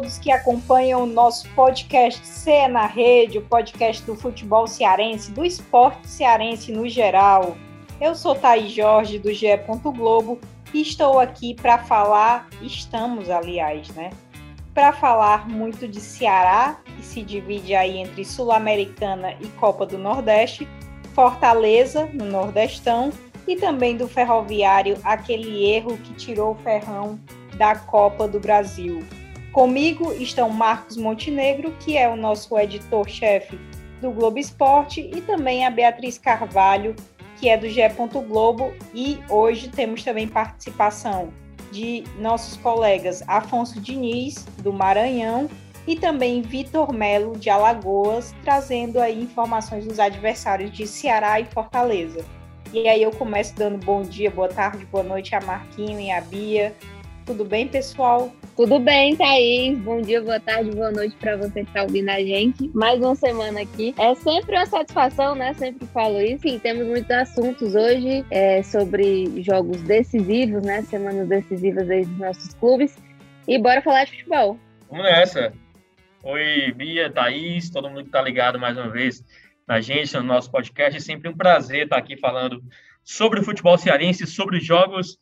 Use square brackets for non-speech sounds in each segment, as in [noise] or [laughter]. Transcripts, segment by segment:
Todos que acompanham o nosso podcast C na Rede, o podcast do futebol cearense, do esporte cearense no geral. Eu sou Thaís Jorge, do GE. Globo, e estou aqui para falar, estamos, aliás, né? Para falar muito de Ceará, que se divide aí entre Sul-Americana e Copa do Nordeste, Fortaleza, no Nordestão, e também do Ferroviário, aquele erro que tirou o Ferrão da Copa do Brasil. Comigo estão Marcos Montenegro, que é o nosso editor-chefe do Globo Esporte, e também a Beatriz Carvalho, que é do GE. Globo, e hoje temos também participação de nossos colegas Afonso Diniz, do Maranhão, e também Vitor Melo, de Alagoas, trazendo aí informações dos adversários de Ceará e Fortaleza. E aí eu começo dando bom dia, boa tarde, boa noite a Marquinho e a Bia. Tudo bem, pessoal? Tudo bem, Thaís? Bom dia, boa tarde, boa noite para você que está ouvindo a gente. Mais uma semana aqui. É sempre uma satisfação, né? Sempre falo isso. Sim, temos muitos assuntos hoje é, sobre jogos decisivos, né? Semanas decisivas aí dos nossos clubes. E bora falar de futebol. Vamos nessa. Oi, Bia, Thaís, todo mundo que está ligado mais uma vez na gente, no nosso podcast. É sempre um prazer estar aqui falando sobre o futebol cearense, sobre os jogos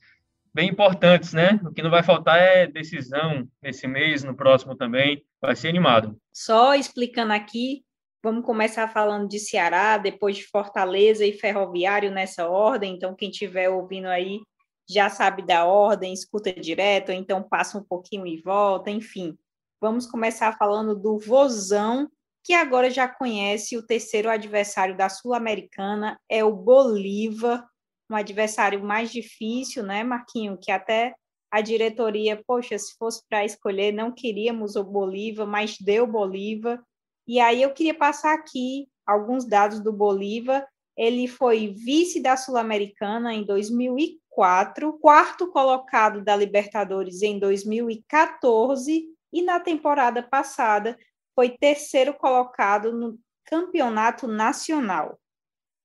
bem importantes, né? O que não vai faltar é decisão nesse mês, no próximo também. Vai ser animado. Só explicando aqui, vamos começar falando de Ceará, depois de Fortaleza e Ferroviário nessa ordem. Então, quem estiver ouvindo aí já sabe da ordem, escuta direto, então passa um pouquinho e volta, enfim. Vamos começar falando do Vozão, que agora já conhece o terceiro adversário da Sul-Americana, é o Bolívar, um adversário mais difícil, né, Marquinho? Que até a diretoria, poxa, se fosse para escolher, não queríamos o Bolívar, mas deu Bolívar. E aí eu queria passar aqui alguns dados do Bolívar. Ele foi vice da Sul-Americana em 2004, quarto colocado da Libertadores em 2014 e na temporada passada foi terceiro colocado no Campeonato Nacional.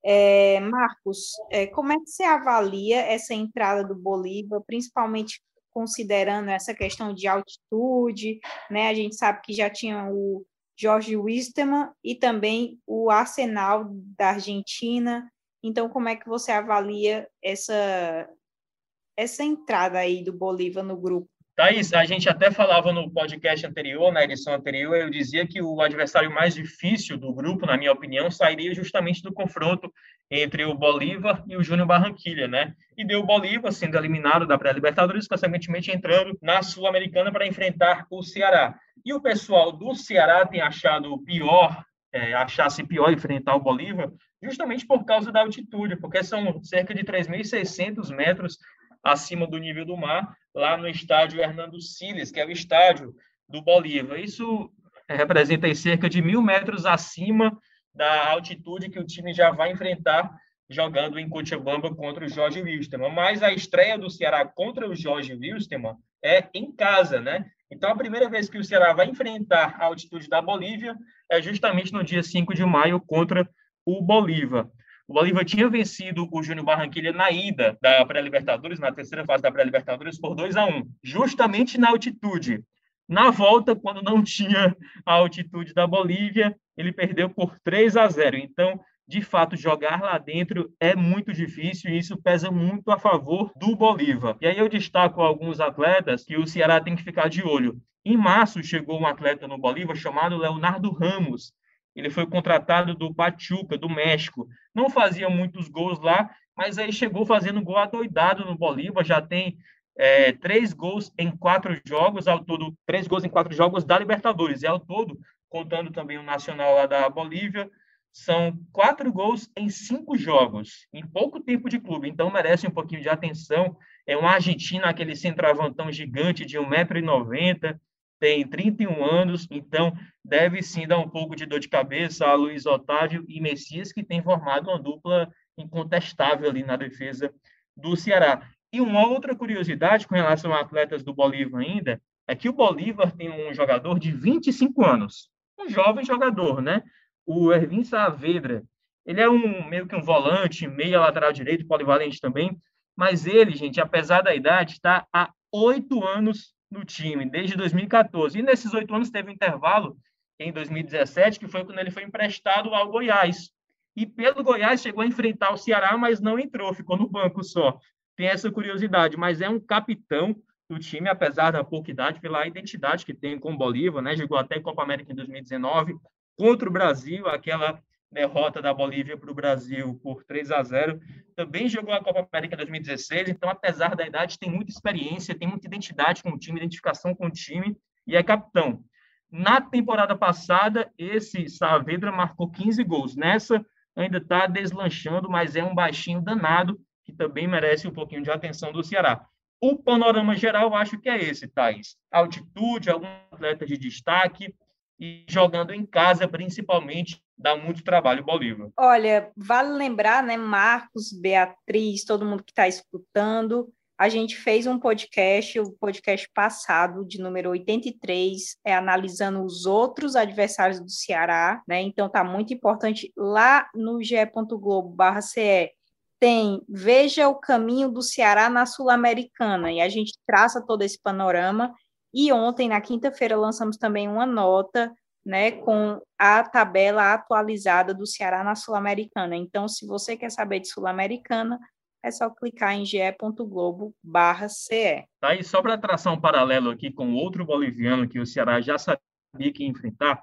É, Marcos, é, como é que você avalia essa entrada do Bolívar, principalmente considerando essa questão de altitude, né? A gente sabe que já tinha o Jorge Wisterman e também o Arsenal da Argentina. Então, como é que você avalia essa essa entrada aí do Bolívar no grupo? Thaís, a gente até falava no podcast anterior, na edição anterior, eu dizia que o adversário mais difícil do grupo, na minha opinião, sairia justamente do confronto entre o Bolívar e o Júnior Barranquilha, né? E deu o Bolívar sendo eliminado da pré-Libertadores, consequentemente entrando na Sul-Americana para enfrentar o Ceará. E o pessoal do Ceará tem achado pior, é, achasse pior enfrentar o Bolívar, justamente por causa da altitude, porque são cerca de 3.600 metros acima do nível do mar, lá no estádio Hernando Siles, que é o estádio do Bolívar. Isso representa cerca de mil metros acima da altitude que o time já vai enfrentar jogando em Cochabamba contra o Jorge Wilstermann. Mas a estreia do Ceará contra o Jorge Wilstermann é em casa, né? Então, a primeira vez que o Ceará vai enfrentar a altitude da Bolívia é justamente no dia 5 de maio contra o Bolívar. O Bolívar tinha vencido o Júnior Barranquilha na ida da pré-Libertadores, na terceira fase da pré-Libertadores, por 2 a 1 justamente na altitude. Na volta, quando não tinha a altitude da Bolívia, ele perdeu por 3 a 0. Então, de fato, jogar lá dentro é muito difícil e isso pesa muito a favor do Bolívar. E aí eu destaco alguns atletas que o Ceará tem que ficar de olho. Em março, chegou um atleta no Bolívar chamado Leonardo Ramos. Ele foi contratado do Pachuca, do México. Não fazia muitos gols lá, mas aí chegou fazendo gol adoidado no Bolívar. Já tem é, três gols em quatro jogos, ao todo, três gols em quatro jogos da Libertadores. E ao todo, contando também o Nacional lá da Bolívia, são quatro gols em cinco jogos, em pouco tempo de clube. Então merece um pouquinho de atenção É um argentino, aquele centroavantão gigante de 1,90m, tem 31 anos, então deve sim dar um pouco de dor de cabeça a Luiz Otávio e Messias, que tem formado uma dupla incontestável ali na defesa do Ceará. E uma outra curiosidade com relação a atletas do Bolívar ainda, é que o Bolívar tem um jogador de 25 anos, um jovem jogador, né? O Ervin Saavedra. Ele é um meio que um volante, meia lateral direito, polivalente também, mas ele, gente, apesar da idade, está há oito anos no time, desde 2014. E nesses oito anos teve um intervalo em 2017, que foi quando ele foi emprestado ao Goiás. E pelo Goiás chegou a enfrentar o Ceará, mas não entrou, ficou no banco só. Tem essa curiosidade, mas é um capitão do time, apesar da pouca idade, pela identidade que tem com o Bolívar, né? Jogou até Copa América em 2019 contra o Brasil, aquela derrota da Bolívia para o Brasil por 3 a 0. Também jogou a Copa América em 2016, então apesar da idade tem muita experiência, tem muita identidade com o time, identificação com o time e é capitão. Na temporada passada, esse Saavedra marcou 15 gols. Nessa ainda está deslanchando, mas é um baixinho danado que também merece um pouquinho de atenção do Ceará. O panorama geral, acho que é esse, Thaís. Altitude, algum atleta de destaque e jogando em casa, principalmente, dá muito trabalho Bolívar. Olha, vale lembrar, né, Marcos, Beatriz, todo mundo que está escutando, a gente fez um podcast, o podcast passado, de número 83, é analisando os outros adversários do Ceará, né? Então tá muito importante lá no ge.globo/ce tem Veja o caminho do Ceará na Sul-Americana, e a gente traça todo esse panorama. E ontem, na quinta-feira, lançamos também uma nota né, com a tabela atualizada do Ceará na Sul-Americana. Então, se você quer saber de Sul-Americana, é só clicar em ge.globo/ce. Tá, e só para traçar um paralelo aqui com outro boliviano que o Ceará já sabia que ia enfrentar,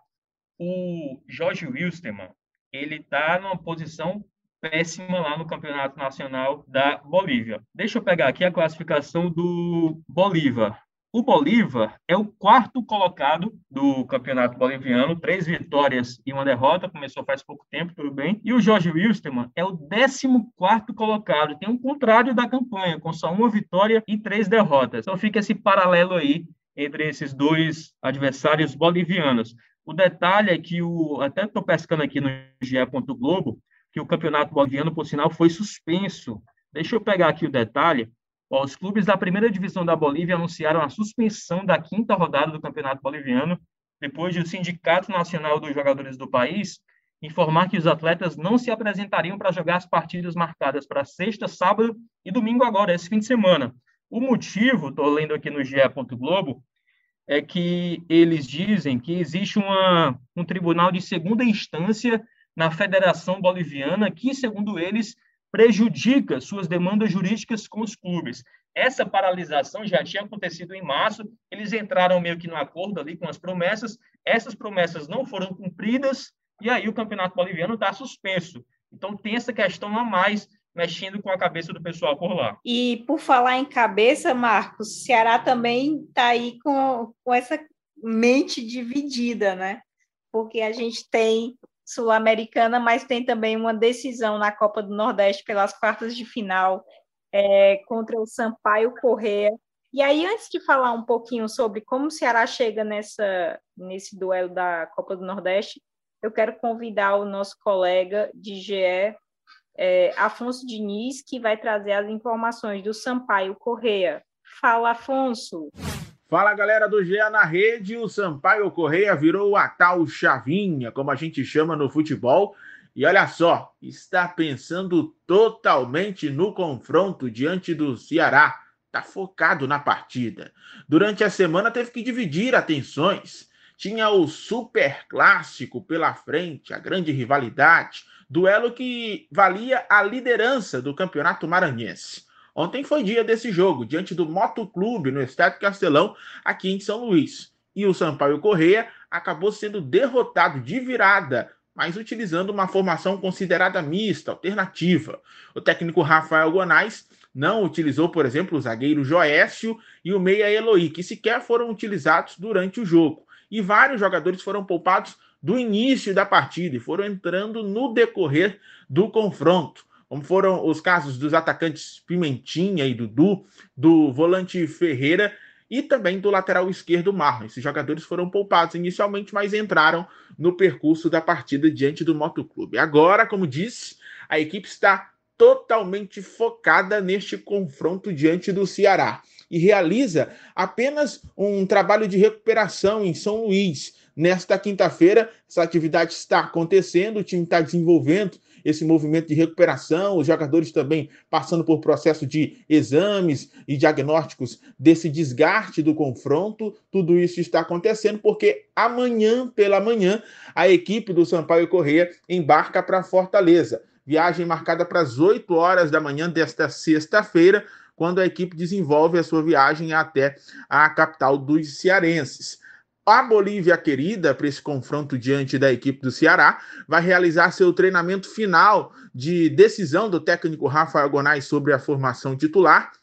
o Jorge Wilstermann, ele está numa posição péssima lá no Campeonato Nacional da Bolívia. Deixa eu pegar aqui a classificação do Bolívar. O Bolívar é o quarto colocado do campeonato boliviano, três vitórias e uma derrota, começou faz pouco tempo, tudo bem. E o Jorge Wilstermann é o décimo quarto colocado, tem um contrário da campanha, com só uma vitória e três derrotas. Então fica esse paralelo aí entre esses dois adversários bolivianos. O detalhe é que o até estou pescando aqui no GE. Globo, que o campeonato boliviano, por sinal, foi suspenso. Deixa eu pegar aqui o detalhe. Os clubes da primeira divisão da Bolívia anunciaram a suspensão da quinta rodada do campeonato boliviano, depois de o Sindicato Nacional dos Jogadores do país informar que os atletas não se apresentariam para jogar as partidas marcadas para sexta, sábado e domingo agora, esse fim de semana. O motivo, estou lendo aqui no GE. Globo, é que eles dizem que existe uma, um tribunal de segunda instância na Federação Boliviana, que, segundo eles, prejudica suas demandas jurídicas com os clubes. Essa paralisação já tinha acontecido em março, eles entraram meio que no acordo ali com as promessas, essas promessas não foram cumpridas, e aí o Campeonato Boliviano está suspenso. Então tem essa questão a mais mexendo com a cabeça do pessoal por lá. E por falar em cabeça, Marcos, Ceará também está aí com, com essa mente dividida, né? Porque a gente tem Sul-Americana, mas tem também uma decisão na Copa do Nordeste pelas quartas de final é, contra o Sampaio Correa. E aí, antes de falar um pouquinho sobre como o Ceará chega nessa, nesse duelo da Copa do Nordeste, eu quero convidar o nosso colega de GE, é, Afonso Diniz, que vai trazer as informações do Sampaio Correia. Fala, Afonso! Fala galera do GA na rede, o Sampaio Correia virou a tal chavinha, como a gente chama no futebol, e olha só, está pensando totalmente no confronto diante do Ceará, está focado na partida. Durante a semana teve que dividir atenções. Tinha o super clássico pela frente, a grande rivalidade, duelo que valia a liderança do Campeonato Maranhense. Ontem foi dia desse jogo, diante do Motoclube no Estádio Castelão, aqui em São Luís. E o Sampaio Correia acabou sendo derrotado de virada, mas utilizando uma formação considerada mista, alternativa. O técnico Rafael Gonais não utilizou, por exemplo, o zagueiro Joécio e o meia Eloy, que sequer foram utilizados durante o jogo. E vários jogadores foram poupados do início da partida e foram entrando no decorrer do confronto. Como foram os casos dos atacantes Pimentinha e Dudu, do volante Ferreira e também do lateral esquerdo Marlon. Esses jogadores foram poupados inicialmente, mas entraram no percurso da partida diante do Motoclube. Agora, como disse, a equipe está totalmente focada neste confronto diante do Ceará e realiza apenas um trabalho de recuperação em São Luís. Nesta quinta-feira, essa atividade está acontecendo, o time está desenvolvendo esse movimento de recuperação, os jogadores também passando por processo de exames e diagnósticos desse desgaste do confronto. Tudo isso está acontecendo porque amanhã pela manhã a equipe do Sampaio Correia embarca para Fortaleza. Viagem marcada para as 8 horas da manhã desta sexta-feira, quando a equipe desenvolve a sua viagem até a capital dos cearenses. A Bolívia querida, para esse confronto diante da equipe do Ceará, vai realizar seu treinamento final de decisão do técnico Rafael Gonais sobre a formação titular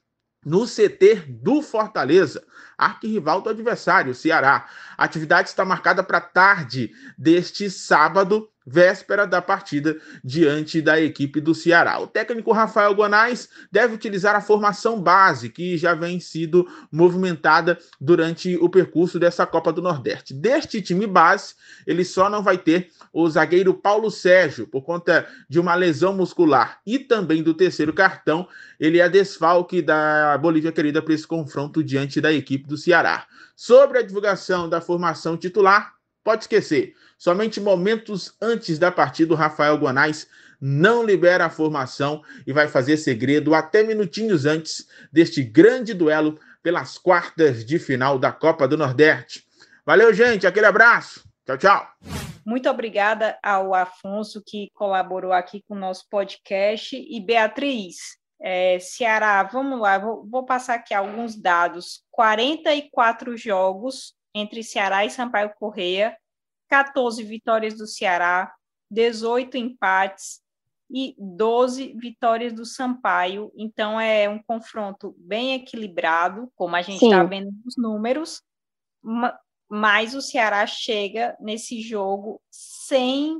no CT do Fortaleza, arquirrival do adversário, Ceará. A atividade está marcada para tarde deste sábado, véspera da partida diante da equipe do Ceará. O técnico Rafael Gonais deve utilizar a formação base que já vem sido movimentada durante o percurso dessa Copa do Nordeste. Deste time base, ele só não vai ter o zagueiro Paulo Sérgio por conta de uma lesão muscular e também do terceiro cartão. Ele é desfalque da Bolívia querida para esse confronto diante da equipe do Ceará. Sobre a divulgação da formação titular, pode esquecer. Somente momentos antes da partida, o Rafael Guanais não libera a formação e vai fazer segredo até minutinhos antes deste grande duelo pelas quartas de final da Copa do Nordeste. Valeu, gente. Aquele abraço. Tchau, tchau. Muito obrigada ao Afonso que colaborou aqui com o nosso podcast e Beatriz. É, Ceará, vamos lá, vou, vou passar aqui alguns dados. 44 jogos entre Ceará e Sampaio Correia, 14 vitórias do Ceará, 18 empates e 12 vitórias do Sampaio. Então é um confronto bem equilibrado, como a gente está vendo nos números, mas o Ceará chega nesse jogo sem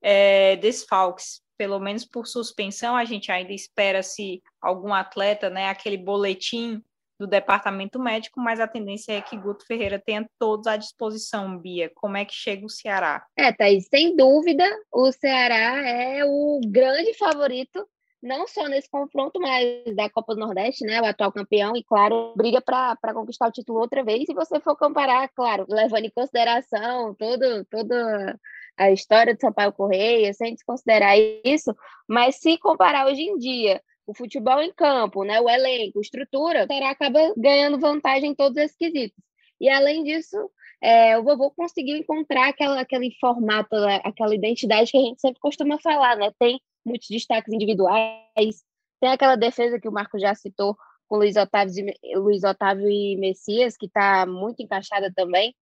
é, desfalques, pelo menos por suspensão. A gente ainda espera se algum atleta, né, aquele boletim do departamento médico, mas a tendência é que Guto Ferreira tenha todos à disposição, Bia. Como é que chega o Ceará? É, Thaís, sem dúvida, o Ceará é o grande favorito, não só nesse confronto, mas da Copa do Nordeste, né? O atual campeão, e claro, briga para conquistar o título outra vez. Se você for comparar, claro, levando em consideração todo, toda a história do Sampaio Correia, sem desconsiderar isso, mas se comparar hoje em dia o futebol em campo, né, o elenco, estrutura, será acaba ganhando vantagem em todos esses quesitos. E além disso, é, o vovô conseguiu encontrar aquela, aquele formato, né, aquela identidade que a gente sempre costuma falar, né? Tem muitos destaques individuais, tem aquela defesa que o Marco já citou com Luiz Otávio, Luiz Otávio e Messias, que está muito encaixada também.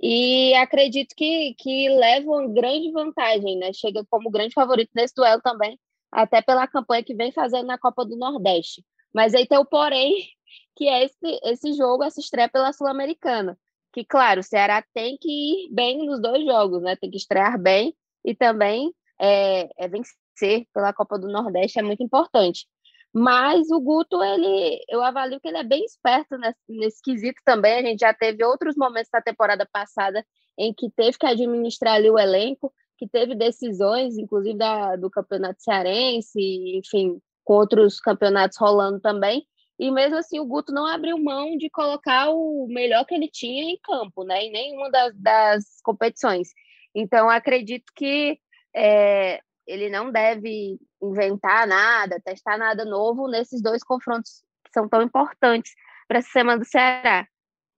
E acredito que, que leva uma grande vantagem, né? Chega como grande favorito nesse duelo também, até pela campanha que vem fazendo na Copa do Nordeste. Mas aí tem o porém, [laughs] que é esse, esse jogo, essa estreia pela Sul-Americana. Que, claro, o Ceará tem que ir bem nos dois jogos, né? Tem que estrear bem e também é, é vencer pela Copa do Nordeste é muito importante. Mas o Guto, ele, eu avalio que ele é bem esperto nesse, nesse quesito também. A gente já teve outros momentos da temporada passada em que teve que administrar ali o elenco que teve decisões, inclusive da, do Campeonato Cearense, enfim, com outros campeonatos rolando também. E mesmo assim, o Guto não abriu mão de colocar o melhor que ele tinha em campo, né? Em nenhuma das, das competições. Então, acredito que é, ele não deve inventar nada, testar nada novo nesses dois confrontos que são tão importantes para essa semana do Ceará.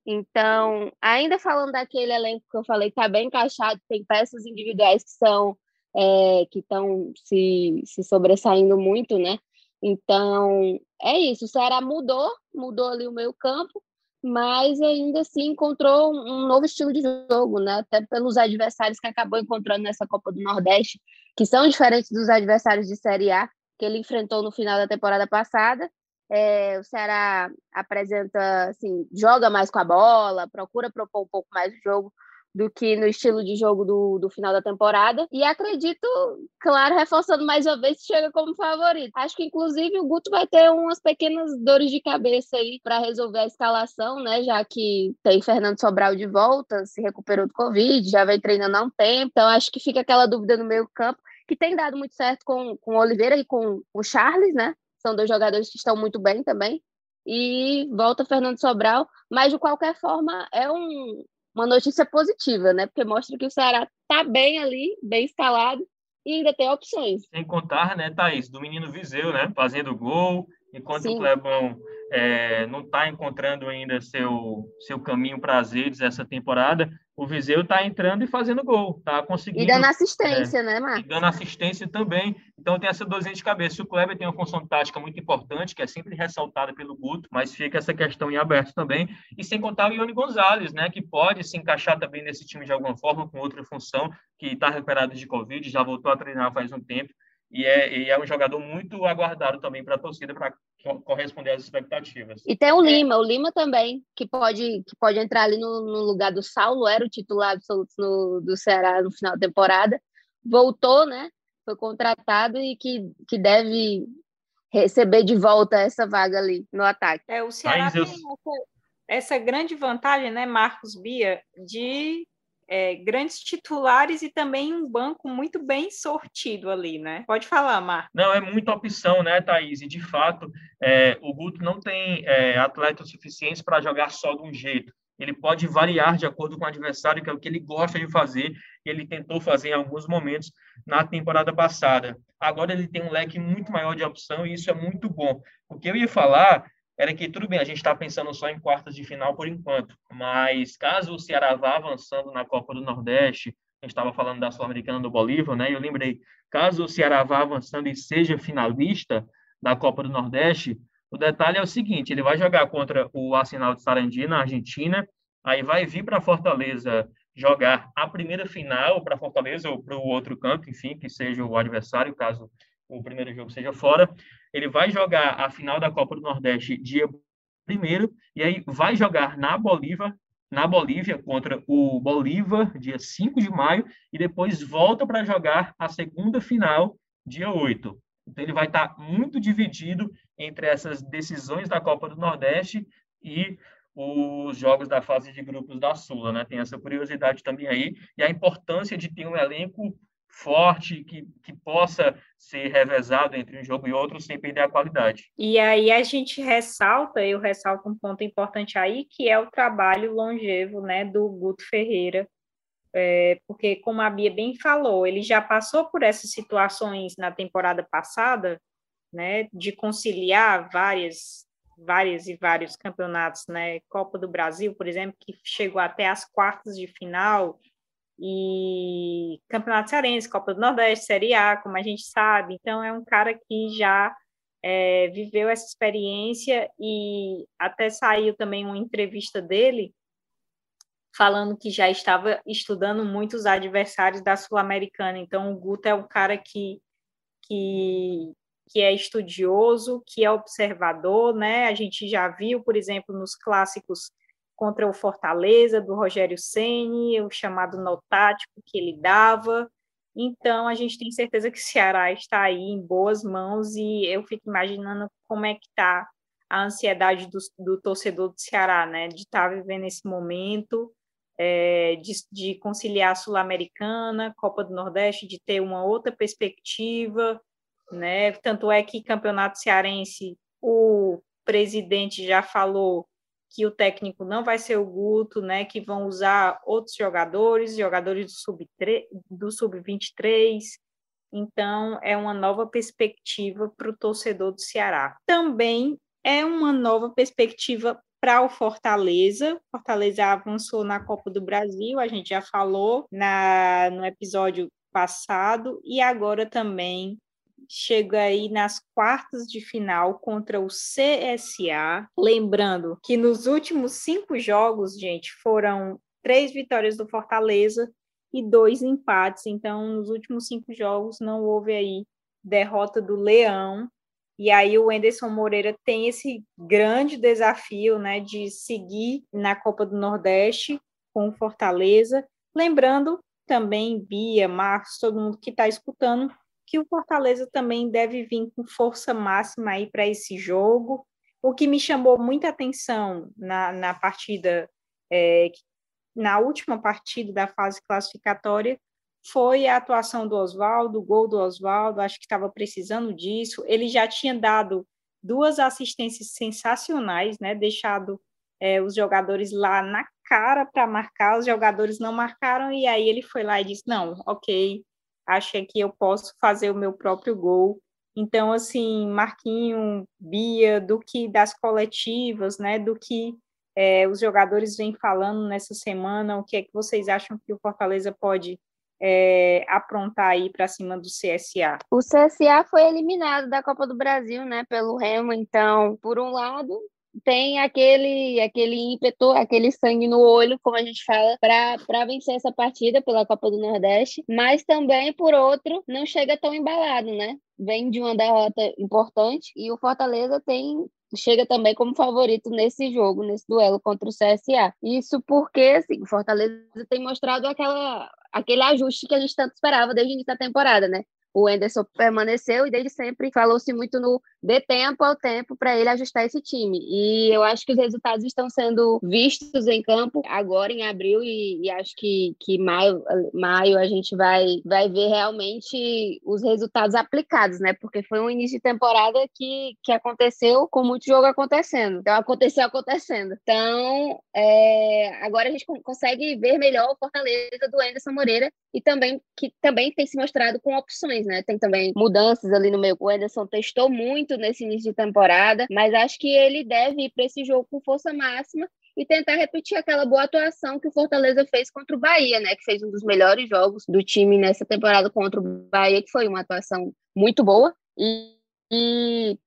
Então, ainda falando daquele elenco que eu falei, está bem encaixado, tem peças individuais que são é, que estão se, se sobressaindo muito, né? Então, é isso. O Ceará mudou, mudou ali o meio campo, mas ainda assim encontrou um novo estilo de jogo, né? Até pelos adversários que acabou encontrando nessa Copa do Nordeste, que são diferentes dos adversários de Série A que ele enfrentou no final da temporada passada. É, o Ceará apresenta, assim, joga mais com a bola, procura propor um pouco mais o jogo, do que no estilo de jogo do, do final da temporada. E acredito, claro, reforçando mais uma vez, chega como favorito. Acho que, inclusive, o Guto vai ter umas pequenas dores de cabeça aí para resolver a escalação, né? Já que tem Fernando Sobral de volta, se recuperou do Covid, já vem treinando há um tempo. Então, acho que fica aquela dúvida no meio campo, que tem dado muito certo com, com o Oliveira e com o Charles, né? São dois jogadores que estão muito bem também. E volta Fernando Sobral, mas de qualquer forma é um, uma notícia positiva, né? Porque mostra que o Ceará tá bem ali, bem escalado e ainda tem opções. Sem contar, né, Thaís, do menino Viseu, né? Fazendo gol, enquanto Sim. o Clebão é, não está encontrando ainda seu, seu caminho para as redes essa temporada, o Viseu está entrando e fazendo gol, está conseguindo. E dando assistência, é, né, Marcos? dando assistência também. Então tem essa dorzinha de cabeça. O Kleber tem uma função tática muito importante, que é sempre ressaltada pelo Guto, mas fica essa questão em aberto também. E sem contar o Ione Gonzalez, né, que pode se encaixar também nesse time de alguma forma, com outra função, que está recuperado de Covid, já voltou a treinar faz um tempo e é, e é um jogador muito aguardado também para a torcida para corresponder às expectativas. E tem o Lima, o Lima também, que pode, que pode entrar ali no, no lugar do Saulo, era o titular absoluto no, do Ceará no final da temporada, voltou, né? Foi contratado e que, que deve receber de volta essa vaga ali no ataque. É, o Ceará tem essa, essa grande vantagem, né, Marcos Bia, de é, grandes titulares e também um banco muito bem sortido ali, né? Pode falar, Mar. Não, é muita opção, né, Thaís? E, de fato, é, o Guto não tem é, atletas suficientes para jogar só de um jeito. Ele pode variar de acordo com o adversário, que é o que ele gosta de fazer, e ele tentou fazer em alguns momentos na temporada passada. Agora ele tem um leque muito maior de opção e isso é muito bom. O que eu ia falar era que tudo bem, a gente está pensando só em quartas de final por enquanto, mas caso o Ceará vá avançando na Copa do Nordeste, a gente estava falando da Sul-Americana do Bolívar, né? Eu lembrei, caso o Ceará vá avançando e seja finalista da Copa do Nordeste, o detalhe é o seguinte: ele vai jogar contra o Arsenal de Sarandi na Argentina, aí vai vir para Fortaleza jogar a primeira final para Fortaleza ou para o outro canto, enfim, que seja o adversário, caso o primeiro jogo seja fora. Ele vai jogar a final da Copa do Nordeste dia primeiro e aí vai jogar na Bolívia, na Bolívia contra o Bolívar dia 5 de maio e depois volta para jogar a segunda final dia 8. Então ele vai estar muito dividido entre essas decisões da Copa do Nordeste e os jogos da fase de grupos da Sula, né? Tem essa curiosidade também aí e a importância de ter um elenco forte, que, que possa ser revezado entre um jogo e outro sem perder a qualidade. E aí a gente ressalta, eu ressalto um ponto importante aí, que é o trabalho longevo né, do Guto Ferreira, é, porque como a Bia bem falou, ele já passou por essas situações na temporada passada, né, de conciliar várias várias e vários campeonatos, né, Copa do Brasil, por exemplo, que chegou até as quartas de final, e Campeonato Cearense, Copa do Nordeste, Série A, como a gente sabe. Então, é um cara que já é, viveu essa experiência e até saiu também uma entrevista dele falando que já estava estudando muitos adversários da Sul-Americana. Então, o Guto é um cara que, que, que é estudioso, que é observador, né? A gente já viu, por exemplo, nos clássicos contra o Fortaleza, do Rogério Ceni, o chamado nó tático que ele dava. Então, a gente tem certeza que o Ceará está aí em boas mãos e eu fico imaginando como é que está a ansiedade do, do, torcedor do Ceará, né? De estar tá vivendo esse momento, é, de, de conciliar a Sul-Americana, Copa do Nordeste, de ter uma outra perspectiva, né? Tanto é que Campeonato Cearense, o presidente já falou que o técnico não vai ser o Guto, né, que vão usar outros jogadores, jogadores do sub-23, do sub então é uma nova perspectiva para o torcedor do Ceará. Também é uma nova perspectiva para o Fortaleza. Fortaleza avançou na Copa do Brasil, a gente já falou na, no episódio passado, e agora também chega aí nas quartas de final contra o CSA. Lembrando que nos últimos cinco jogos, gente, foram três vitórias do Fortaleza e dois empates. Então, nos últimos cinco jogos não houve aí derrota do Leão. E aí o Enderson Moreira tem esse grande desafio, né, de seguir na Copa do Nordeste com o Fortaleza Lembrando também, Bia, Marcos, todo mundo que está escutando, que o Fortaleza também deve vir com força máxima aí para esse jogo. O que me chamou muita atenção na, na partida, é, na última partida da fase classificatória, foi a atuação do Oswaldo, o gol do Oswaldo, acho que estava precisando disso. Ele já tinha dado duas assistências sensacionais, né? Deixado é, os jogadores lá na cara para marcar, os jogadores não marcaram, e aí ele foi lá e disse: Não, ok, acho que eu posso fazer o meu próprio gol. Então, assim, Marquinho, Bia, do que das coletivas, né? Do que é, os jogadores vêm falando nessa semana, o que é que vocês acham que o Fortaleza pode é, aprontar aí para cima do CSA? O CSA foi eliminado da Copa do Brasil, né, pelo Remo. Então, por um lado, tem aquele aquele ímpeto, aquele sangue no olho, como a gente fala, para vencer essa partida pela Copa do Nordeste, mas também, por outro, não chega tão embalado, né? Vem de uma derrota importante e o Fortaleza tem chega também como favorito nesse jogo, nesse duelo contra o CSA. Isso porque assim, o Fortaleza tem mostrado aquela aquele ajuste que a gente tanto esperava desde o início da temporada, né? O Enderson permaneceu e desde sempre falou-se muito no dê tempo ao tempo para ele ajustar esse time. E eu acho que os resultados estão sendo vistos em campo agora em abril e, e acho que, que maio, maio a gente vai, vai ver realmente os resultados aplicados, né? Porque foi um início de temporada que, que aconteceu com muito jogo acontecendo. Então aconteceu acontecendo. Então é, agora a gente consegue ver melhor o Fortaleza do Anderson Moreira e também que também tem se mostrado com opções, né? Tem também mudanças ali no meio. O Anderson testou muito muito nesse início de temporada, mas acho que ele deve ir para esse jogo com força máxima e tentar repetir aquela boa atuação que o Fortaleza fez contra o Bahia, né? Que fez um dos melhores jogos do time nessa temporada contra o Bahia, que foi uma atuação muito boa. E, e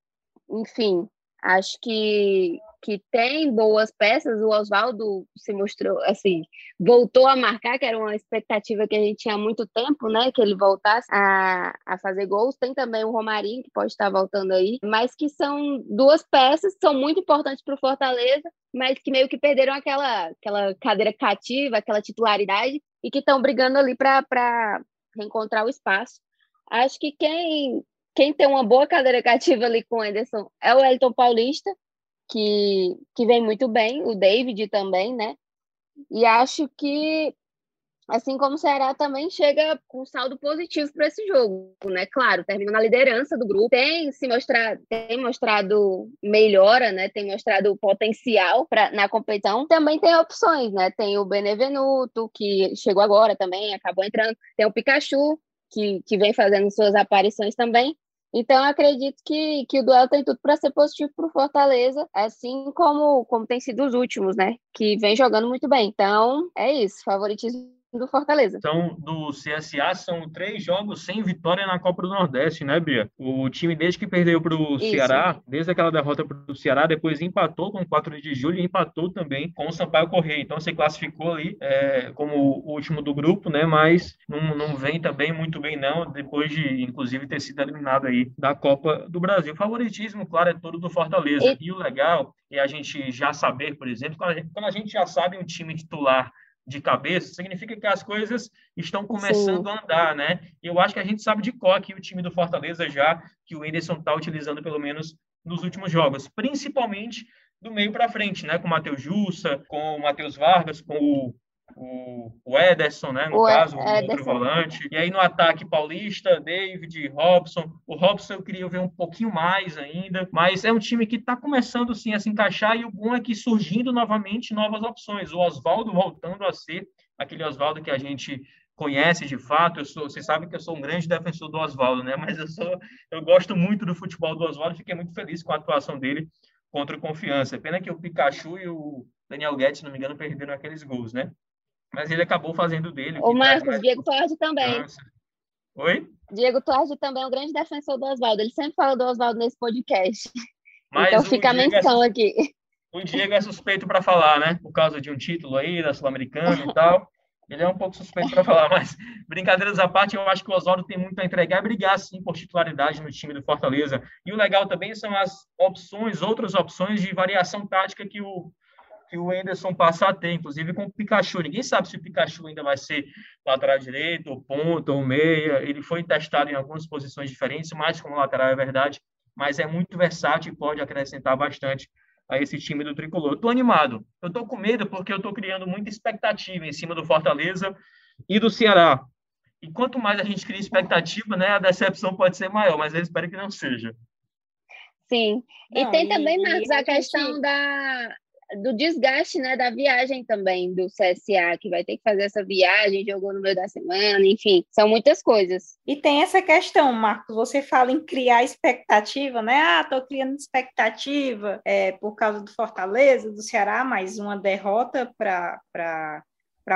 enfim, acho que que tem boas peças, o Oswaldo se mostrou, assim, voltou a marcar, que era uma expectativa que a gente tinha há muito tempo, né, que ele voltasse a, a fazer gols. Tem também o Romarinho, que pode estar voltando aí, mas que são duas peças que são muito importantes para o Fortaleza, mas que meio que perderam aquela, aquela cadeira cativa, aquela titularidade, e que estão brigando ali para reencontrar o espaço. Acho que quem, quem tem uma boa cadeira cativa ali com o Ederson é o Elton Paulista, que, que vem muito bem, o David também, né? E acho que, assim como o Ceará também chega com saldo positivo para esse jogo, né? Claro, termina na liderança do grupo, tem se mostrado, tem mostrado melhora, né? Tem mostrado potencial pra, na competição. Também tem opções, né? Tem o Benevenuto, que chegou agora também, acabou entrando. Tem o Pikachu, que, que vem fazendo suas aparições também. Então, acredito que, que o duelo tem tudo para ser positivo para o Fortaleza, assim como, como tem sido os últimos, né? Que vem jogando muito bem. Então, é isso. Favoritismo do Fortaleza. Então, do CSA são três jogos sem vitória na Copa do Nordeste, né, Bia? O time, desde que perdeu para o Ceará, desde aquela derrota para o Ceará, depois empatou com o 4 de julho e empatou também com o Sampaio Correia. Então, se classificou ali é, como o último do grupo, né? Mas não, não vem também muito bem, não, depois de, inclusive, ter sido eliminado aí da Copa do Brasil. O favoritismo, claro, é todo do Fortaleza. E, e o legal é a gente já saber, por exemplo, quando a gente, quando a gente já sabe um time titular de cabeça, significa que as coisas estão começando Sim. a andar, né? Eu acho que a gente sabe de qual aqui o time do Fortaleza já que o Enderson está utilizando pelo menos nos últimos jogos, principalmente do meio para frente, né? Com o Matheus Jussa, com o Matheus Vargas, com o o, o Ederson, né, no o caso, Ederson. o outro volante. E aí no ataque paulista, David, Robson. O Robson eu queria ver um pouquinho mais ainda, mas é um time que está começando sim a se encaixar e o bom é que surgindo novamente novas opções. O Oswaldo voltando a ser aquele Oswaldo que a gente conhece de fato, eu sou, vocês sabem que eu sou um grande defensor do Oswaldo, né? Mas eu sou, eu gosto muito do futebol do Oswaldo, fiquei muito feliz com a atuação dele contra o Confiança. Pena que o Pikachu e o Daniel Guedes, se não me engano, perderam aqueles gols, né? Mas ele acabou fazendo dele. O Marcos, Diego Torres também. Oi? Diego Torres também é um grande defensor do Oswaldo. Ele sempre fala do Oswaldo nesse podcast. Mas então fica a menção é... aqui. O Diego é suspeito para falar, né? Por causa de um título aí da Sul-Americana e tal. Ele é um pouco suspeito para falar, mas brincadeiras à parte, eu acho que o Oswaldo tem muito a entregar e brigar, sim, por titularidade no time do Fortaleza. E o legal também são as opções, outras opções de variação tática que o, que o Enderson passa a ter, inclusive com o Pikachu. Ninguém sabe se o Pikachu ainda vai ser lateral direito, ou ponta, ou meia. Ele foi testado em algumas posições diferentes, mais como lateral é verdade, mas é muito versátil e pode acrescentar bastante a esse time do Tricolor. Estou animado. Eu estou com medo porque eu estou criando muita expectativa em cima do Fortaleza e do Ceará. E quanto mais a gente cria expectativa, né, a decepção pode ser maior, mas eu espero que não seja. Sim. Não, e tem também, Marcos, a questão da, do desgaste né, da viagem também do CSA, que vai ter que fazer essa viagem, jogou no meio da semana, enfim, são muitas coisas. E tem essa questão, Marcos, você fala em criar expectativa, né? Ah, tô criando expectativa é, por causa do Fortaleza, do Ceará, mais uma derrota para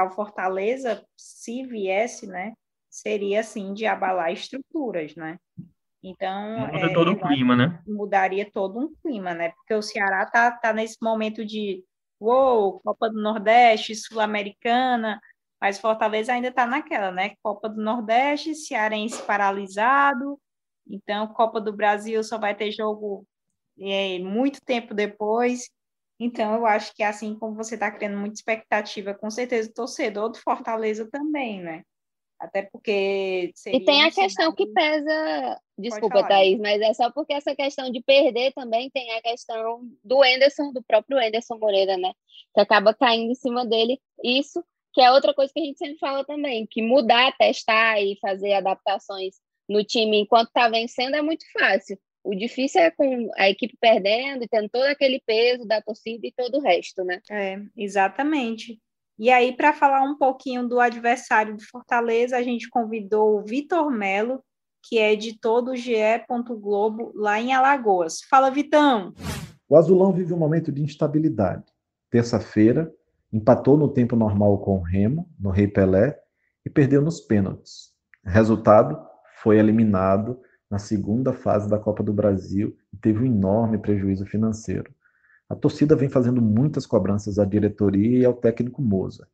o Fortaleza, se viesse, né? Seria assim de abalar estruturas, né? Então. Muda é, todo o clima, né? Mudaria todo um clima, né? Porque o Ceará tá, tá nesse momento de uou, Copa do Nordeste, Sul-Americana, mas Fortaleza ainda está naquela, né? Copa do Nordeste, Cearense paralisado, então Copa do Brasil só vai ter jogo é, muito tempo depois. Então, eu acho que assim como você está criando muita expectativa, com certeza o torcedor do Fortaleza também, né? Até porque. E tem a questão que pesa. Desculpa, Thaís, mas é só porque essa questão de perder também tem a questão do Enderson, do próprio Enderson Moreira, né? Que acaba caindo em cima dele. Isso, que é outra coisa que a gente sempre fala também, que mudar, testar e fazer adaptações no time enquanto está vencendo é muito fácil. O difícil é com a equipe perdendo e tendo todo aquele peso da torcida e todo o resto, né? É, exatamente. E aí, para falar um pouquinho do adversário do Fortaleza, a gente convidou o Vitor Melo, que é editor do GE. Globo, lá em Alagoas. Fala, Vitão! O Azulão vive um momento de instabilidade. Terça-feira, empatou no tempo normal com o Remo, no Rei Pelé, e perdeu nos pênaltis. Resultado, foi eliminado na segunda fase da Copa do Brasil e teve um enorme prejuízo financeiro. A torcida vem fazendo muitas cobranças à diretoria e ao técnico Moza.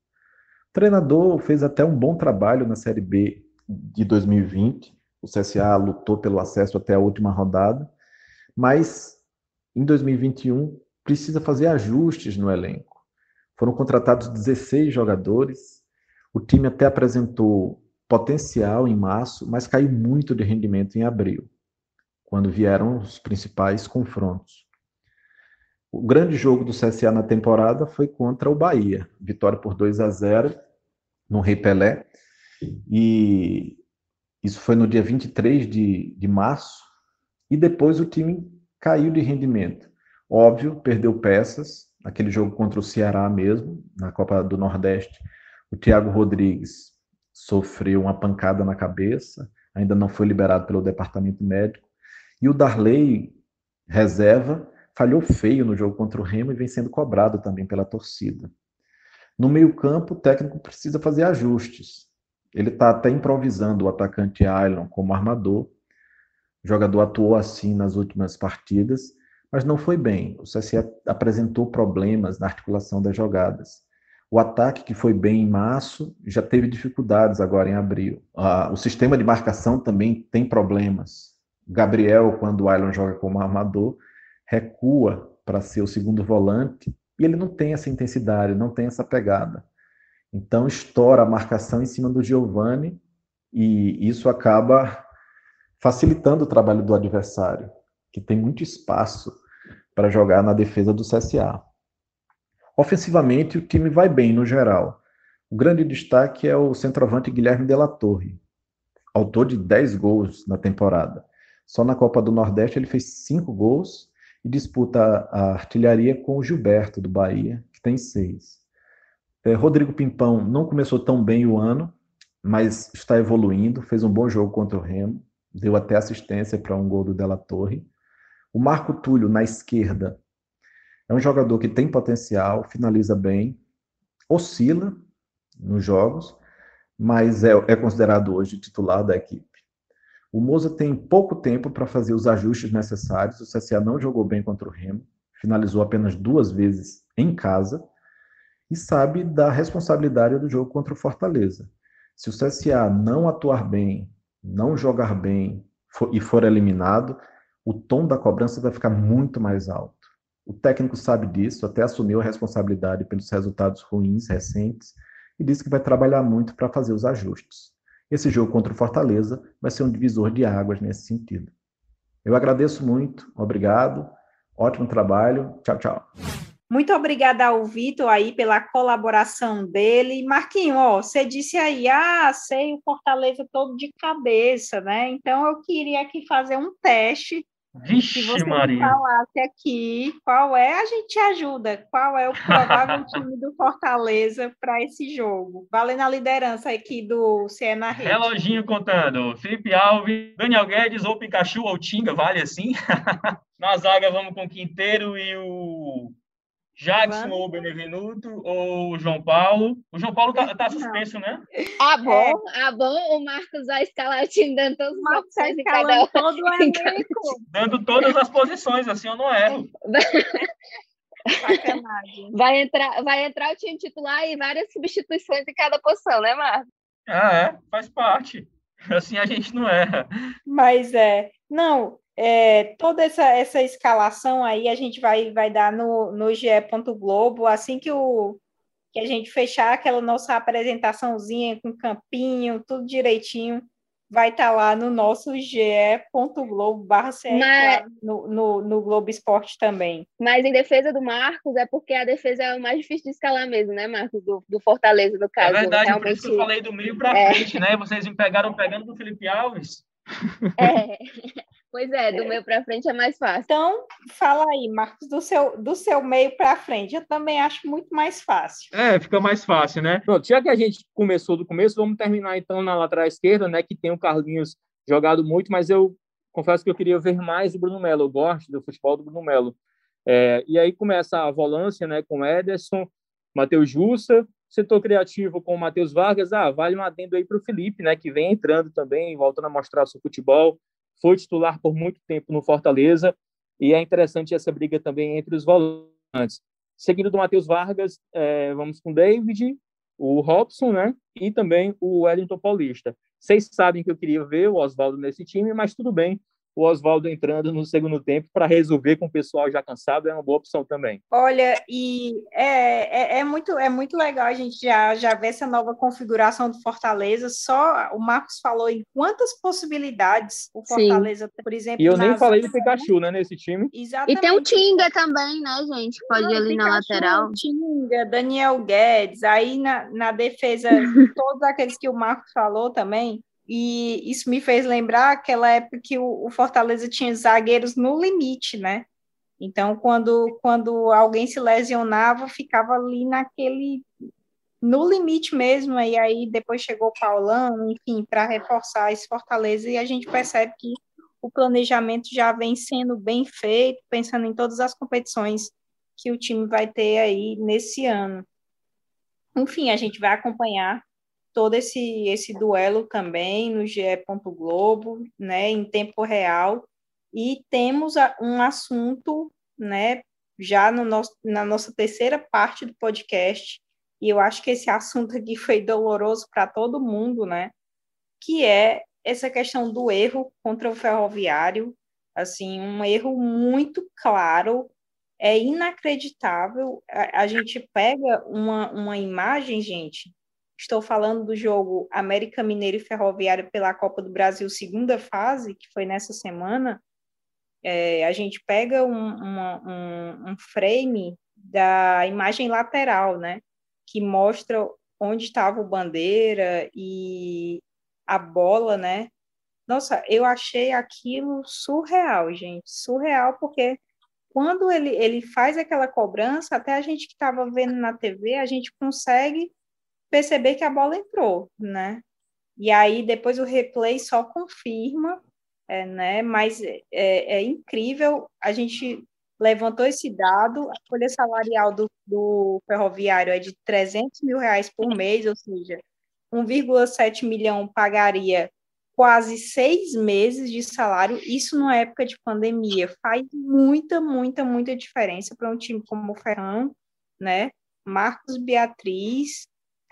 O treinador fez até um bom trabalho na Série B de 2020. O CSA lutou pelo acesso até a última rodada, mas em 2021 precisa fazer ajustes no elenco. Foram contratados 16 jogadores. O time até apresentou potencial em março, mas caiu muito de rendimento em abril, quando vieram os principais confrontos. O grande jogo do CSA na temporada foi contra o Bahia, vitória por 2 a 0 no Rei Pelé. E isso foi no dia 23 de, de março. E depois o time caiu de rendimento. Óbvio, perdeu peças. Aquele jogo contra o Ceará mesmo, na Copa do Nordeste, o Thiago Rodrigues sofreu uma pancada na cabeça, ainda não foi liberado pelo departamento médico. E o Darley, reserva, falhou feio no jogo contra o Remo e vem sendo cobrado também pela torcida. No meio-campo, o técnico precisa fazer ajustes. Ele está até improvisando o atacante Ailon como armador. O jogador atuou assim nas últimas partidas, mas não foi bem. O CSE apresentou problemas na articulação das jogadas. O ataque, que foi bem em março, já teve dificuldades agora em abril. Ah, o sistema de marcação também tem problemas. Gabriel, quando o Ailon joga como armador, recua para ser o segundo volante e ele não tem essa intensidade, não tem essa pegada. Então estoura a marcação em cima do Giovani e isso acaba facilitando o trabalho do adversário, que tem muito espaço para jogar na defesa do CSA. Ofensivamente, o time vai bem no geral. O grande destaque é o centroavante Guilherme Della Torre, autor de 10 gols na temporada. Só na Copa do Nordeste ele fez 5 gols e disputa a artilharia com o Gilberto, do Bahia, que tem seis. É, Rodrigo Pimpão não começou tão bem o ano, mas está evoluindo, fez um bom jogo contra o Remo, deu até assistência para um gol do Della Torre. O Marco Túlio, na esquerda, é um jogador que tem potencial, finaliza bem, oscila nos jogos, mas é, é considerado hoje titular da equipe. O Moza tem pouco tempo para fazer os ajustes necessários. O CSA não jogou bem contra o Remo, finalizou apenas duas vezes em casa e sabe da responsabilidade do jogo contra o Fortaleza. Se o CSA não atuar bem, não jogar bem for, e for eliminado, o tom da cobrança vai ficar muito mais alto. O técnico sabe disso, até assumiu a responsabilidade pelos resultados ruins recentes e disse que vai trabalhar muito para fazer os ajustes. Esse jogo contra o Fortaleza vai ser um divisor de águas nesse sentido. Eu agradeço muito, obrigado, ótimo trabalho, tchau, tchau. Muito obrigada ao Vitor aí pela colaboração dele. Marquinho, ó, você disse aí, ah, sei o Fortaleza todo de cabeça, né? Então eu queria aqui fazer um teste. Vixe, Se você Maria. falasse aqui qual é, a gente ajuda. Qual é o provável [laughs] time do Fortaleza para esse jogo? Valendo a liderança aqui do CE na rede. Reloginho contando. Felipe Alves, Daniel Guedes ou Pikachu ou Tinga, vale assim? [laughs] Na zaga vamos com o Quinteiro e o Jackson ou o Benevenuto ou João Paulo. O João Paulo tá, tá suspenso, né? Ah, bom, ah, bom, o Marcos vai escalar o time dando todas as opções [laughs] em cada um. todo o elenco. Dando todas as posições, assim eu não erro. Sacanagem. [laughs] Vai entrar, vai entrar o time titular e várias substituições em cada posição, né, Marcos? Ah, é, faz parte. [laughs] Assim a gente não erra. Mas é, não, é, toda essa, essa escalação aí a gente vai, vai dar no, no GE. Globo assim que, o, que a gente fechar aquela nossa apresentaçãozinha com campinho, tudo direitinho, vai estar lá no nosso ge.globo barra Mas- no, no, no Globo Esporte também. Mas em defesa do Marcos, é porque a defesa é o mais difícil de escalar mesmo, né, Marcos? Do, do Fortaleza, no É caso. verdade, por isso realmente. que eu falei do meio para É. frente, né? Vocês me pegaram pegando do Felipe Alves. É. [laughs] Pois é, do meio para frente é mais fácil. Então, fala aí, Marcos, do seu, do seu meio para frente. Eu também acho muito mais fácil. É, fica mais fácil, né? Pronto, já que a gente começou do começo, vamos terminar então na lateral esquerda, né? Que tem o Carlinhos jogado muito, mas eu confesso que eu queria ver mais o Bruno Melo. Eu gosto do futebol do Bruno Melo. É, e aí começa a volância, né? Com Ederson, Matheus Jussa, setor criativo com o Matheus Vargas. Ah, vale um adendo aí para o Felipe, né? Que vem entrando também, voltando a mostrar seu futebol. Foi titular por muito tempo no Fortaleza. E é interessante essa briga também entre os volantes. Seguindo do Matheus Vargas, é, vamos com o David, o Robson, né? E também o Wellington Paulista. Vocês sabem que eu queria ver o Oswaldo nesse time, mas tudo bem. O Oswaldo entrando no segundo tempo para resolver com o pessoal já cansado é uma boa opção também. Olha, e é, é, é muito, é muito legal a gente já, já ver essa nova configuração do Fortaleza. Só o Marcos falou em quantas possibilidades o Sim. Fortaleza, por exemplo. E eu nem falei do Pikachu, né, nesse time. Exatamente. E tem o Tinga também, né, gente? Pode ir Não, ali na Pikachu, lateral. Tinga, Daniel Guedes, aí na, na defesa, [laughs] todos aqueles que o Marcos falou também. E isso me fez lembrar aquela época que o, Fortaleza tinha zagueiros no limite, né? Então, quando, quando alguém se lesionava, ficava ali naquele. no limite mesmo, e aí depois chegou o Paulão, enfim, para reforçar esse Fortaleza, e a gente percebe que o planejamento já vem sendo bem feito, pensando em todas as competições que o time vai ter aí nesse ano. Enfim, a gente vai acompanhar todo esse, esse duelo também no GE. Globo, né, em tempo real, e temos um assunto, né, já no nosso, na nossa terceira parte do podcast, e eu acho que esse assunto aqui [laughs] foi doloroso para todo mundo, né, que é essa questão do erro contra o ferroviário, assim, um erro muito claro, é inacreditável. A, a gente pega uma, uma imagem, gente. Estou falando do jogo América Mineiro e Ferroviário pela Copa do Brasil, segunda fase, que foi nessa semana. É, a gente pega um, uma- um, um frame da imagem lateral, né? Que mostra onde estava o bandeira e a bola, né? Nossa, eu achei aquilo surreal, gente. Surreal, porque quando ele, ele faz aquela cobrança, até a gente que estava vendo na TV, a gente consegue perceber que a bola entrou, né? E aí depois o replay só confirma, é, né? Mas é, é incrível, a gente levantou esse dado, a folha salarial do, do ferroviário é de 300 mil reais por mês, ou seja, 1,7 milhão pagaria quase seis meses de salário, isso numa época de pandemia, faz muita, muita, muita diferença para um time como o Ferrão, né? Marcos Beatriz,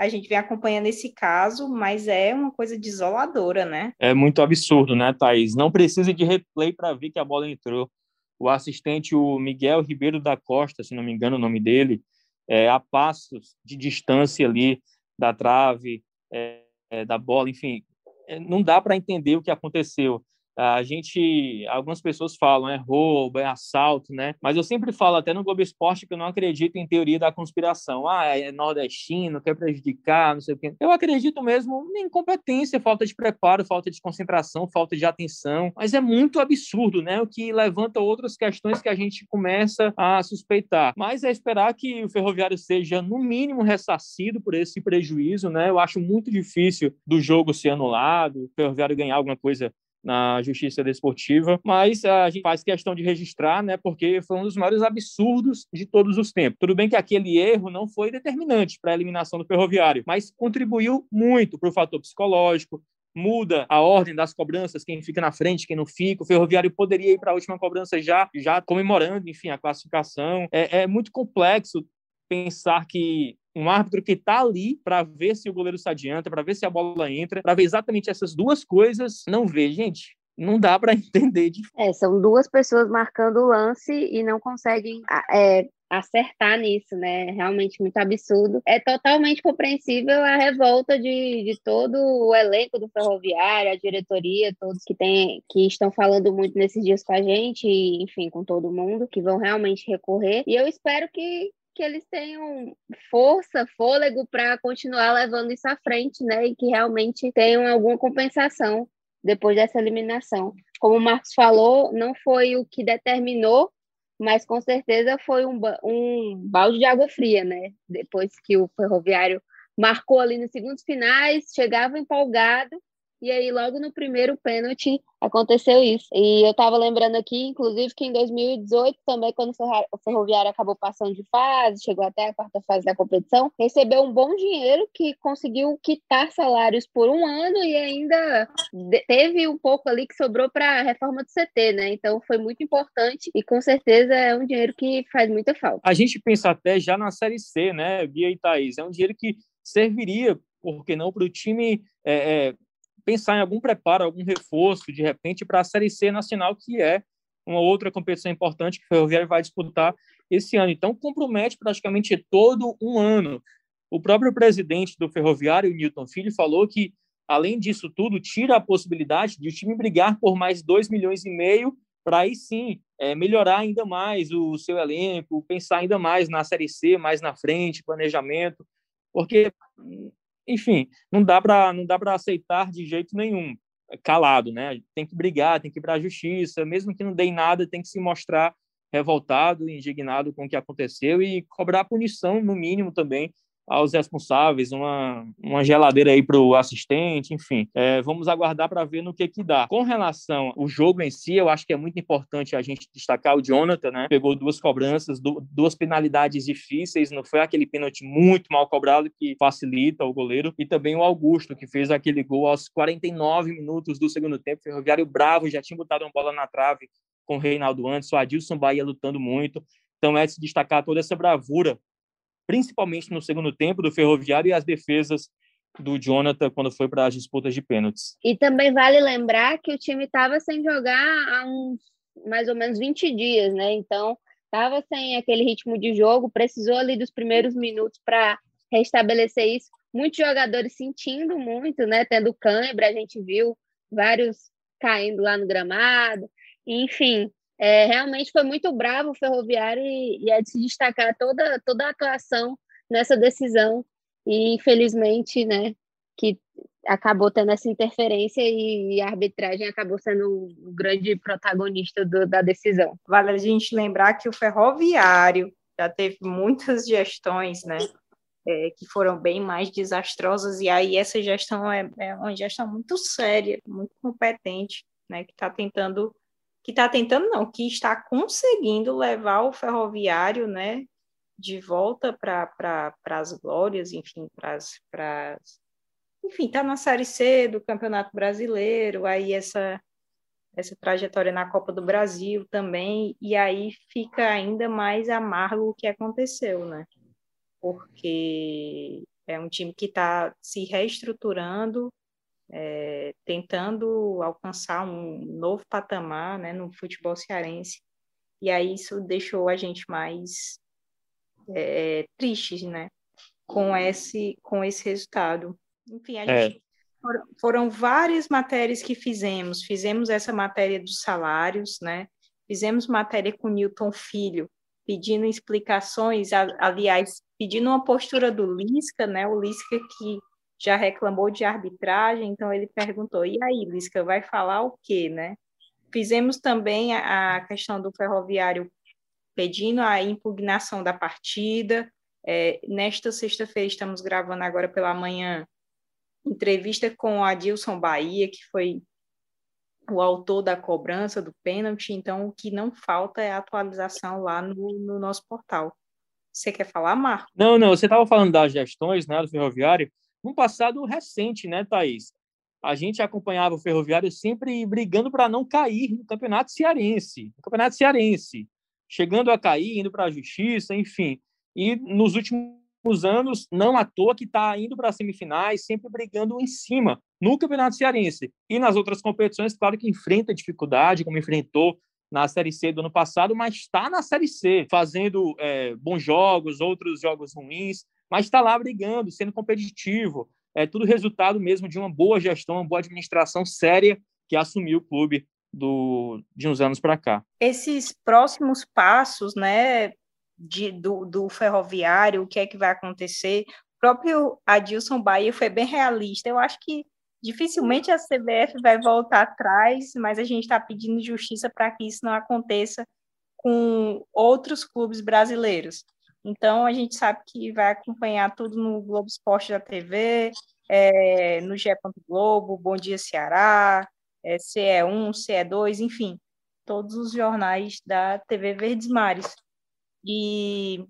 a gente vem acompanhando esse caso, mas é uma coisa desoladora, né? É muito absurdo, né, Thaís? Não precisa de replay para ver que a bola entrou. o assistente, o Miguel Ribeiro da Costa, se não me engano o nome dele, é, a passos de distância ali da trave, é, é, da bola, enfim, é, não dá para entender o que aconteceu a gente, algumas pessoas falam, é roubo, é assalto, né? Mas eu sempre falo, até no Globo Esporte, que eu não acredito em teoria da conspiração. Ah, é nordestino, quer prejudicar, não sei o quê. Eu acredito mesmo em incompetência, falta de preparo, falta de concentração, falta de atenção. Mas é muito absurdo, né? O que levanta outras questões que a gente começa a suspeitar. Mas é esperar que o ferroviário seja, no mínimo, ressarcido por esse prejuízo, né? Eu acho muito difícil do jogo ser anulado, o ferroviário ganhar alguma coisa na justiça desportiva, mas a gente faz questão de registrar, né, porque foi um dos maiores absurdos de todos os tempos. Tudo bem que aquele erro não foi determinante para a eliminação do Ferroviário, mas contribuiu muito para o fator psicológico, muda a ordem das cobranças, quem fica na frente, quem não fica. O Ferroviário poderia ir para a última cobrança já, já comemorando, enfim, a classificação. É, é muito complexo pensar que um árbitro que está ali para ver se o goleiro se adianta, para ver se a bola entra, para ver exatamente essas duas coisas, não vê, gente. Não dá para [laughs] entender. De... É, são duas pessoas marcando o lance e não conseguem é, acertar nisso, né? Realmente muito absurdo. É totalmente compreensível a revolta de, de todo o elenco do Ferroviário, a diretoria, todos que tem, que estão falando muito nesses dias com a gente, e, enfim, com todo mundo, que vão realmente recorrer. E eu espero que, que eles tenham força, fôlego para continuar levando isso à frente, né? E que realmente tenham alguma compensação depois dessa eliminação. Como o Marcos falou, não foi o que determinou, mas com certeza foi um, um balde de água fria, né? Depois que o Ferroviário marcou ali nos segundos finais, chegava empolgado e aí, logo no primeiro pênalti, aconteceu isso. E eu estava lembrando aqui, inclusive, que em 2018, também, quando o Ferroviário acabou passando de fase, chegou até a quarta fase da competição, recebeu um bom dinheiro que conseguiu quitar salários por um ano e ainda teve um pouco ali que sobrou para a reforma do CT, né? Então, foi muito importante e com certeza é um dinheiro que faz muita falta. A gente pensa até já na Série C, né, Bia e Thaís? É um dinheiro que serviria, por que não, para o time. É, é, pensar em algum preparo, algum reforço, de repente, para a Série C nacional, que é uma outra competição importante que o Ferroviário vai disputar esse ano. Então, compromete praticamente todo um ano. O próprio presidente do Ferroviário, Newton Filho, falou que, além disso tudo, tira a possibilidade de o time brigar por mais 2 milhões e meio para aí sim é, melhorar ainda mais o seu elenco, pensar ainda mais na Série C, mais na frente, planejamento, porque enfim, não dá para não dá para aceitar de jeito nenhum, é calado, né? Tem que brigar, tem que ir para a justiça, mesmo que não dê nada, tem que se mostrar revoltado, indignado com o que aconteceu e cobrar punição no mínimo também aos responsáveis, uma, uma geladeira aí para o assistente, enfim. É, vamos aguardar para ver no que que dá. Com relação ao jogo em si, eu acho que é muito importante a gente destacar o Jonathan, né? Pegou duas cobranças, duas penalidades difíceis, não foi aquele pênalti muito mal cobrado que facilita o goleiro, e também o Augusto, que fez aquele gol aos 49 minutos do segundo tempo. Ferroviário Bravo já tinha botado uma bola na trave com o Reinaldo antes, o Adilson Bahia lutando muito. Então é de se destacar toda essa bravura principalmente no segundo tempo do Ferroviário e as defesas do Jonathan quando foi para as disputas de pênaltis. E também vale lembrar que o time estava sem jogar há uns mais ou menos 20 dias, né? Então, estava sem aquele ritmo de jogo, precisou ali dos primeiros minutos para restabelecer isso. Muitos jogadores sentindo muito, né? Tendo cãibra, a gente viu vários caindo lá no gramado. Enfim, é, realmente foi muito bravo o Ferroviário e, e é de se destacar toda, toda a atuação nessa decisão e infelizmente, né, que acabou tendo essa interferência e a arbitragem acabou sendo o grande protagonista do, da decisão. Vale a gente lembrar que o Ferroviário já teve muitas gestões, né, é, que foram bem mais desastrosas e aí essa gestão é, é uma gestão muito séria, muito competente, né, que está tentando que está tentando, não, que está conseguindo levar o ferroviário, né, de volta para pra, as glórias, enfim, para as. Enfim, está na Série C do Campeonato Brasileiro, aí essa, essa trajetória na Copa do Brasil também, e aí fica ainda mais amargo o que aconteceu, né? Porque é um time que está se reestruturando, é, tentando alcançar um novo patamar né, no futebol cearense. E aí isso deixou a gente mais é, tristes, né? Com esse, com esse resultado. Enfim, a é. gente, foram, foram várias matérias que fizemos. Fizemos essa matéria dos salários, né? Fizemos matéria com Newton Filho, pedindo explicações, aliás, pedindo uma postura do Lisca, né? O Lisca que já reclamou de arbitragem, então ele perguntou: e aí, Lisca, vai falar o quê, né? Fizemos também a, questão do ferroviário pedindo a impugnação da partida. É, nesta sexta-feira, estamos gravando agora pela manhã, entrevista com o Adilson Bahia, que foi o autor da cobrança do pênalti, então o que não falta é atualização lá no, no nosso portal. Você quer falar, Marco? Não, não, você estava falando das gestões né, do Ferroviário, num passado recente, né, Thaís? A gente acompanhava o Ferroviário sempre brigando para não cair no Campeonato Cearense, no Campeonato Cearense, chegando a cair, indo para a Justiça, enfim. E nos últimos anos, não à toa que está indo para semifinais, sempre brigando em cima no Campeonato Cearense. E nas outras competições, claro que enfrenta dificuldade, como enfrentou na Série C do ano passado, mas está na Série C, fazendo é, bons jogos, outros jogos ruins, mas está lá brigando, sendo competitivo. É tudo resultado mesmo de uma boa gestão, uma boa administração séria que assumiu o clube do, de uns anos para cá. Esses próximos passos, né, de, do, do ferroviário, o que é que vai acontecer? O próprio Adilson Bahia foi bem realista. Eu acho que dificilmente a CBF vai voltar atrás, mas a gente está pedindo justiça para que isso não aconteça com outros clubes brasileiros. Então, a gente sabe que vai acompanhar tudo no Globo Esporte da TV, é, no GE. Globo, Bom Dia Ceará, é, CE1, CE2, enfim, todos os jornais da TV Verdes Mares. E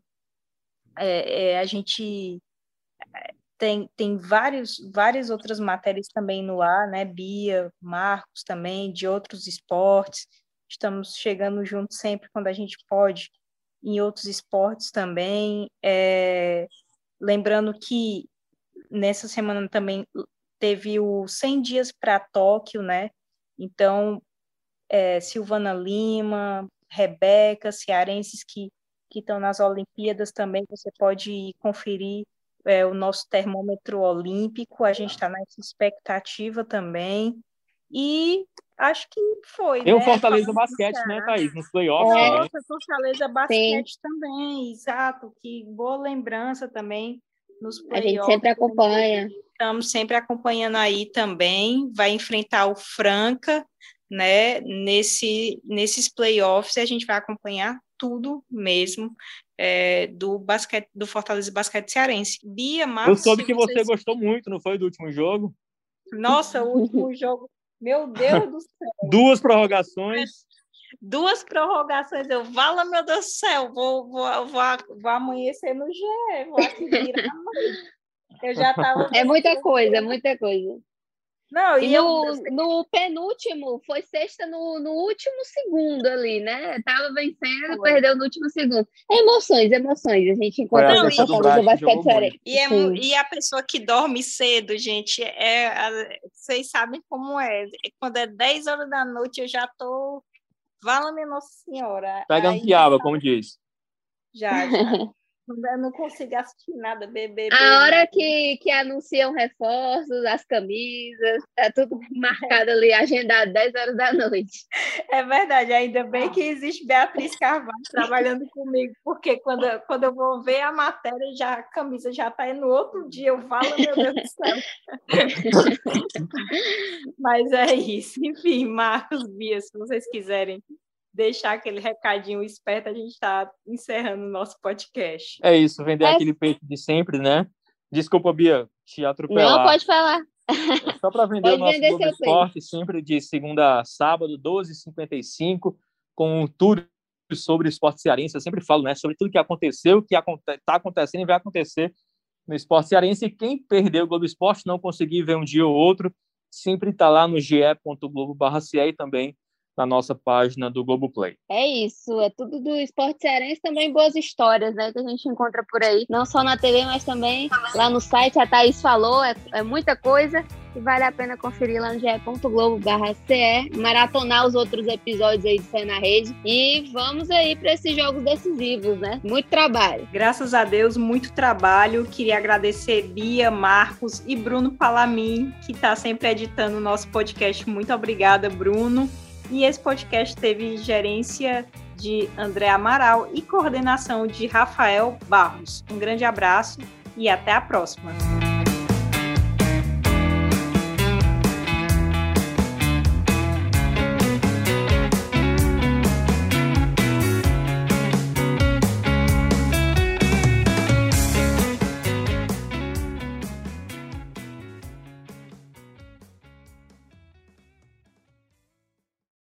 é, é a gente tem, tem vários, várias outras matérias também no ar, né? Bia, Marcos também, de outros esportes. Estamos chegando juntos sempre quando a gente pode, em outros esportes também. É, lembrando que nessa semana também teve o 100 dias para Tóquio, né? Então, é, Silvana Lima, Rebeca, cearenses que que estão nas Olimpíadas também, você pode conferir é, o nosso termômetro olímpico, a gente está nessa expectativa também. E acho que foi. Tem né? o Fortaleza Basquete, né, Thaís? Nos playoffs. É? Fortaleza Basquete Sim. também, exato. Que boa lembrança também nos playoffs. A gente sempre acompanha. Estamos sempre acompanhando aí também. Vai enfrentar o Franca, né? Nesse, nesses playoffs, a gente vai acompanhar tudo mesmo é, do basquete do Fortaleza Basquete Cearense. Bia, Marcos, Eu soube que você vocês... gostou muito, não foi do último jogo? Nossa, o último [laughs] jogo, meu Deus do céu. Duas prorrogações. Duas prorrogações, eu falo, meu Deus do céu, vou, vou, vou, vou amanhecer no G, vou aqui virar. Eu já tava. É muita coisa, é muita coisa. Não, e, e no, eu... no, penúltimo, foi sexta no, no, último segundo ali, né? Tava vencendo, foi. perdeu no último segundo. Emoções, emoções. A gente encontra Não, essa do basquete sério. E, é, e a pessoa que dorme cedo, gente, é, é, vocês sabem como é. Quando é 10 horas da noite, eu já tô. Vala minha Nossa Senhora. Pega um piaba, como diz. Já, já. [laughs] Eu não consigo assistir nada, bebê. A hora que, que anunciam reforços, as camisas, tá tudo [laughs] marcado ali, agendado 10 horas da noite. É verdade, ainda bem que existe Beatriz Carvalho trabalhando comigo, porque quando, quando eu vou ver a matéria, já, a camisa já está aí no outro dia, eu falo, meu Deus do céu. [laughs] Mas é isso. Enfim, Marcos, Bia, se vocês quiserem deixar aquele recadinho esperto, a gente está encerrando o nosso podcast. É isso, vender é. aquele peito de sempre, né? Desculpa, Bia, te atropelar. Não, pode falar. É só para vender pode o nosso vender Globo Esporte, sempre de segunda a sábado, 12h55, com tudo sobre esporte cearense. Eu sempre falo, né? Sobre tudo que aconteceu, que está acontecendo e vai acontecer no esporte cearense. E quem perdeu o Globo Esporte, não conseguir ver um dia ou outro, sempre está lá no ge.globo.ce e também na nossa página do Globoplay. É isso, é tudo do esporte cearense, também boas histórias, né, que a gente encontra por aí, não só na TV, mas também lá no site, a Thaís falou, é, é muita coisa, e vale a pena conferir lá no ge.globo.ce, maratonar os outros episódios aí de Cé na Rede e vamos aí para esses jogos decisivos, né? Muito trabalho. Graças a Deus, muito trabalho. Queria agradecer Bia, Marcos e Bruno Palamin, que está sempre editando o nosso podcast. Muito obrigada, Bruno. E esse podcast teve gerência de André Amaral e coordenação de Rafael Barros. Um grande abraço e até a próxima.